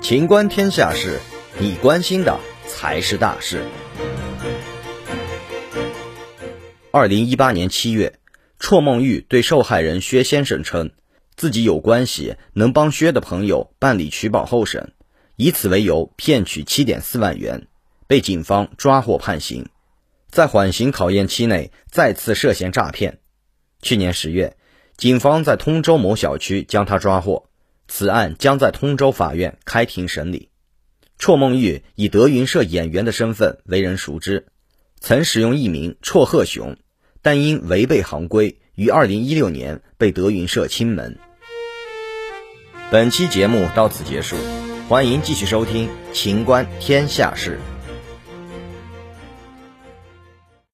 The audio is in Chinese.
情观天下事，你关心的才是大事。二零一八年七月，绰梦玉对受害人薛先生称，自己有关系能帮薛的朋友办理取保候审，以此为由骗取七点四万元，被警方抓获判刑。在缓刑考验期内，再次涉嫌诈骗。去年十月，警方在通州某小区将他抓获。此案将在通州法院开庭审理。绰梦玉以德云社演员的身份为人熟知，曾使用艺名绰鹤雄，但因违背行规，于二零一六年被德云社清门。本期节目到此结束，欢迎继续收听《秦观天下事》。